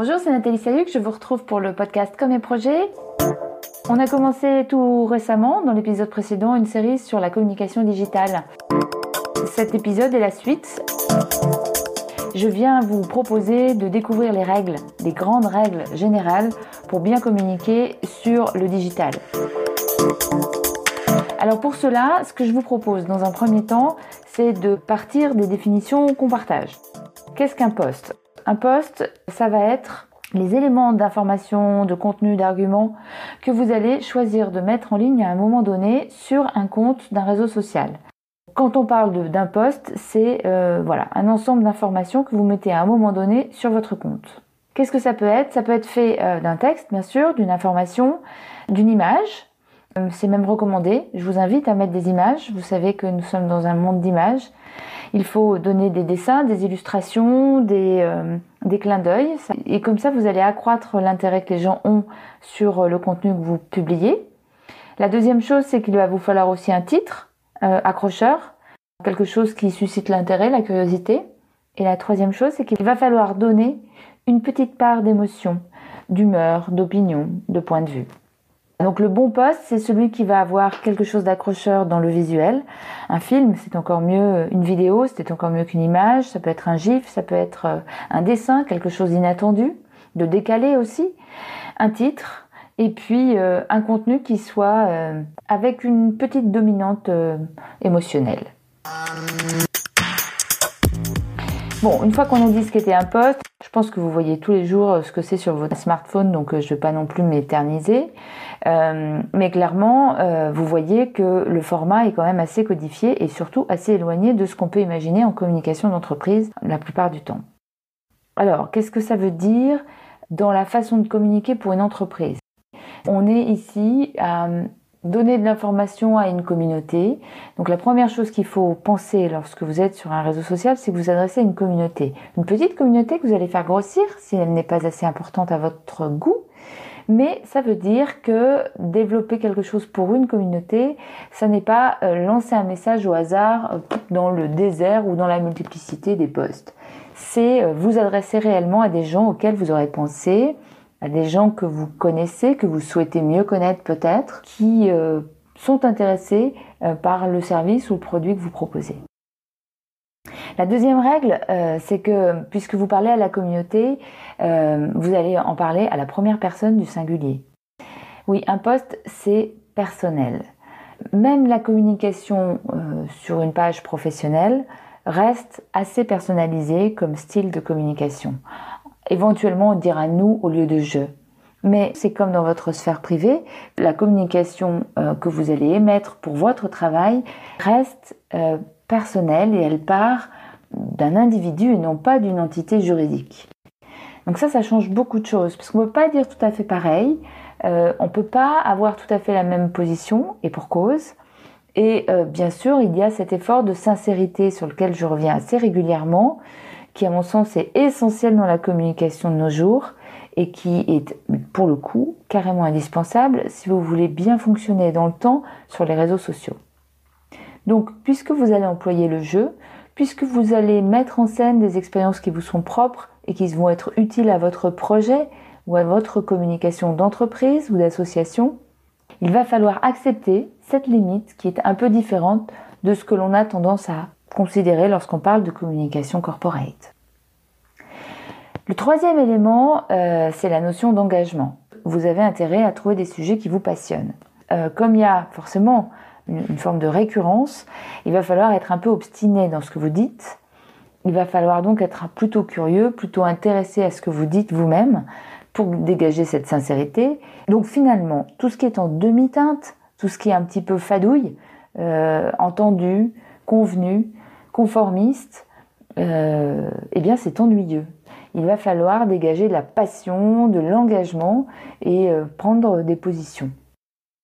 Bonjour, c'est Nathalie Sayuc, je vous retrouve pour le podcast Comme et Projet. On a commencé tout récemment, dans l'épisode précédent, une série sur la communication digitale. Cet épisode est la suite. Je viens vous proposer de découvrir les règles, des grandes règles générales pour bien communiquer sur le digital. Alors pour cela, ce que je vous propose dans un premier temps, c'est de partir des définitions qu'on partage. Qu'est-ce qu'un poste? Un poste, ça va être les éléments d'information, de contenu, d'argument que vous allez choisir de mettre en ligne à un moment donné sur un compte d'un réseau social. Quand on parle d'un poste, c'est euh, voilà un ensemble d'informations que vous mettez à un moment donné sur votre compte. Qu'est-ce que ça peut être? Ça peut être fait euh, d'un texte, bien sûr, d'une information, d'une image, euh, c'est même recommandé. Je vous invite à mettre des images. Vous savez que nous sommes dans un monde d'images. Il faut donner des dessins, des illustrations, des, euh, clins d'œil. Et comme ça, vous allez accroître l'intérêt que les gens ont sur euh, le contenu que vous publiez. La deuxième chose, c'est qu'il va vous falloir aussi un titre accrocheur, quelque chose qui suscite l'intérêt, la curiosité. Et la troisième chose, c'est qu'il va falloir donner une petite part d'émotion, d'humeur, d'opinion, de point de vue. Donc le bon poste, c'est celui qui va avoir quelque chose d'accrocheur dans le visuel. Un film, c'est encore mieux, une vidéo, c'est encore mieux qu'une image, ça peut être un gif, ça peut être euh, un dessin, quelque chose d'inattendu, de décalé aussi, un titre, et puis euh, un contenu qui soit euh, avec une petite dominante émotionnelle. Bon, une fois qu'on a dit ce qu'était un poste, je pense que vous voyez tous les jours euh, ce que c'est sur votre smartphone, donc euh, je ne vais pas non plus m'éterniser. Euh, mais clairement, vous voyez que le format est quand même assez codifié et surtout assez éloigné de ce qu'on peut imaginer en communication d'entreprise la plupart du temps. Alors, qu'est-ce que ça veut dire dans la façon de communiquer pour une entreprise? On est ici à donner de l'information à une communauté. Donc la première chose qu'il faut penser lorsque vous êtes sur un réseau social, c'est que vous adressez à une communauté. Une petite communauté que vous allez faire grossir si elle n'est pas assez importante à votre goût. Mais ça veut dire que développer quelque chose pour une communauté, ça n'est pas euh, lancer un message au hasard euh, dans le désert ou dans la multiplicité des posts. C'est euh, vous adresser réellement à des gens auxquels vous aurez pensé, à des gens que vous connaissez, que vous souhaitez mieux connaître peut-être, qui euh, sont intéressés euh, par le service ou le produit que vous proposez. La deuxième règle, euh, c'est que puisque vous parlez à la communauté, vous allez en parler à la première personne du singulier. Oui, un poste, c'est personnel. Même la communication sur une page professionnelle reste assez personnalisée comme style de communication. Éventuellement, on dira nous au lieu de je. Mais c'est comme dans votre sphère privée, la communication euh, que vous allez émettre pour votre travail reste euh, personnelle et elle part d'un individu et non pas d'une entité juridique. Donc ça, ça change beaucoup de choses, parce qu'on ne peut pas dire tout à fait pareil, euh, on ne peut pas avoir tout à fait la même position, et pour cause. Et bien sûr, il y a cet effort de sincérité sur lequel je reviens assez régulièrement, qui à mon sens est essentiel dans la communication de nos jours et qui est pour le coup carrément indispensable si vous voulez bien fonctionner dans le temps sur les réseaux sociaux. Donc puisque vous allez employer le jeu, puisque vous allez mettre en scène des expériences qui vous sont propres et qui vont être utiles à votre projet ou à votre communication d'entreprise ou d'association, il va falloir accepter cette limite qui est un peu différente de ce que l'on a tendance à considérer lorsqu'on parle de communication corporate. Le troisième élément, euh, c'est la notion d'engagement. Vous avez intérêt à trouver des sujets qui vous passionnent. Euh, comme il y a forcément une, forme de récurrence, il va falloir être un peu obstiné dans ce que vous dites. Il va falloir donc être plutôt curieux, plutôt intéressé à ce que vous dites vous-même pour dégager cette sincérité. Donc finalement, tout ce qui est en demi-teinte, tout ce qui est un petit peu fadouille, euh, entendu, convenu, conformiste, euh, eh bien c'est ennuyeux. Il va falloir dégager de la passion, de l'engagement et euh, prendre des positions.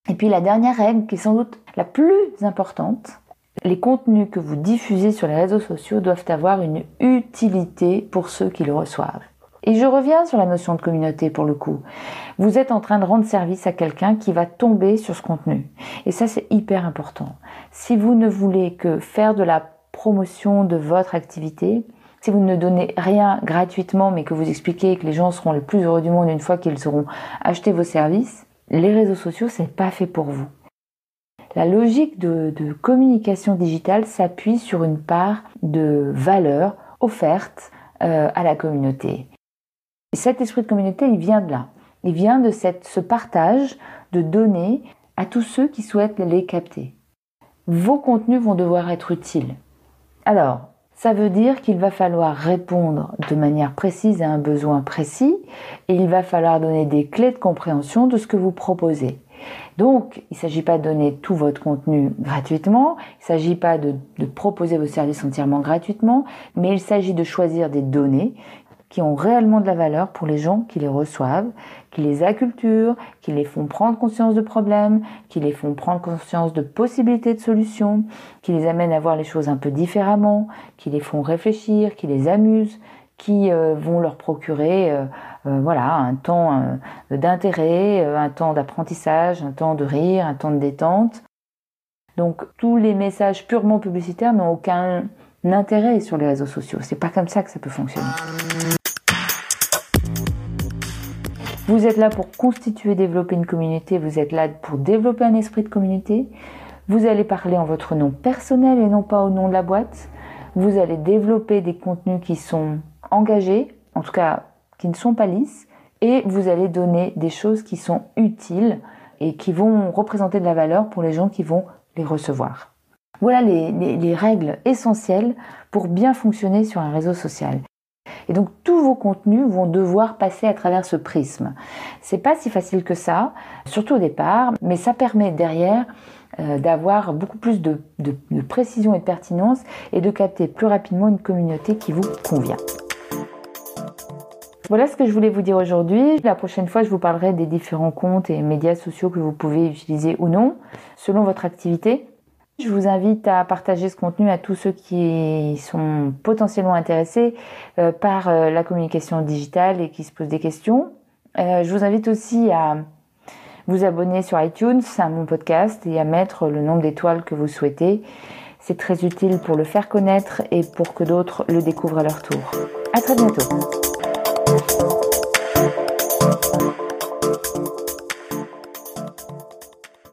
Et puis la dernière règle, qui est sans doute la plus importante, les contenus que vous diffusez sur les réseaux sociaux doivent avoir une utilité pour ceux qui le reçoivent. Et je reviens sur la notion de communauté pour le coup. Vous êtes en train de rendre service à quelqu'un qui va tomber sur ce contenu. Et ça, c'est hyper important. Si vous ne voulez que faire de la promotion de votre activité, Si vous ne donnez rien gratuitement, mais que vous expliquez que les gens seront les plus heureux du monde une fois qu'ils auront acheté vos services, les réseaux sociaux, c'est pas fait pour vous. La logique de, communication digitale s'appuie sur une part de valeur offerte euh, à la communauté. Et cet esprit de communauté, il vient de là. Il vient de cette, ce partage de données à tous ceux qui souhaitent les capter. Vos contenus vont devoir être utiles. Alors, ça veut dire qu'il va falloir répondre de manière précise à un besoin précis et il va falloir donner des clés de compréhension de ce que vous proposez. Donc, il ne s'agit pas de donner tout votre contenu gratuitement, il ne s'agit pas de, proposer vos services entièrement gratuitement, mais il s'agit de choisir des données qui ont réellement de la valeur pour les gens qui les reçoivent, qui les acculturent, qui les font prendre conscience de problèmes, qui les font prendre conscience de possibilités de solutions, qui les amènent à voir les choses un peu différemment, qui les font réfléchir, qui les amusent, qui euh, vont leur procurer euh, euh, voilà un temps d'intérêt, un temps d'apprentissage, un temps de rire, un temps de détente. Donc tous les messages purement publicitaires n'ont aucun intérêt sur les réseaux sociaux. C'est pas comme ça que ça peut fonctionner. Vous êtes là pour constituer, développer une communauté, vous êtes là pour développer un esprit de communauté. Vous allez parler en votre nom personnel et non pas au nom de la boîte. Vous allez développer des contenus qui sont engagés, en tout cas qui ne sont pas lisses, et vous allez donner des choses qui sont utiles et qui vont représenter de la valeur pour les gens qui vont les recevoir. Voilà les, les règles essentielles pour bien fonctionner sur un réseau social. Et donc tous vos contenus vont devoir passer à travers ce prisme. C'est pas si facile que ça, surtout au départ, mais ça permet derrière euh, d'avoir beaucoup plus de, précision et de pertinence et de capter plus rapidement une communauté qui vous convient. Voilà ce que je voulais vous dire aujourd'hui. La prochaine fois, je vous parlerai des différents comptes et médias sociaux que vous pouvez utiliser ou non, selon votre activité. Je vous invite à partager ce contenu à tous ceux qui sont potentiellement intéressés euh, par euh, la communication digitale et qui se posent des questions. Euh, je vous invite aussi à vous abonner sur iTunes à mon podcast et à mettre le nombre d'étoiles que vous souhaitez. C'est très utile pour le faire connaître et pour que d'autres le découvrent à leur tour. À très bientôt.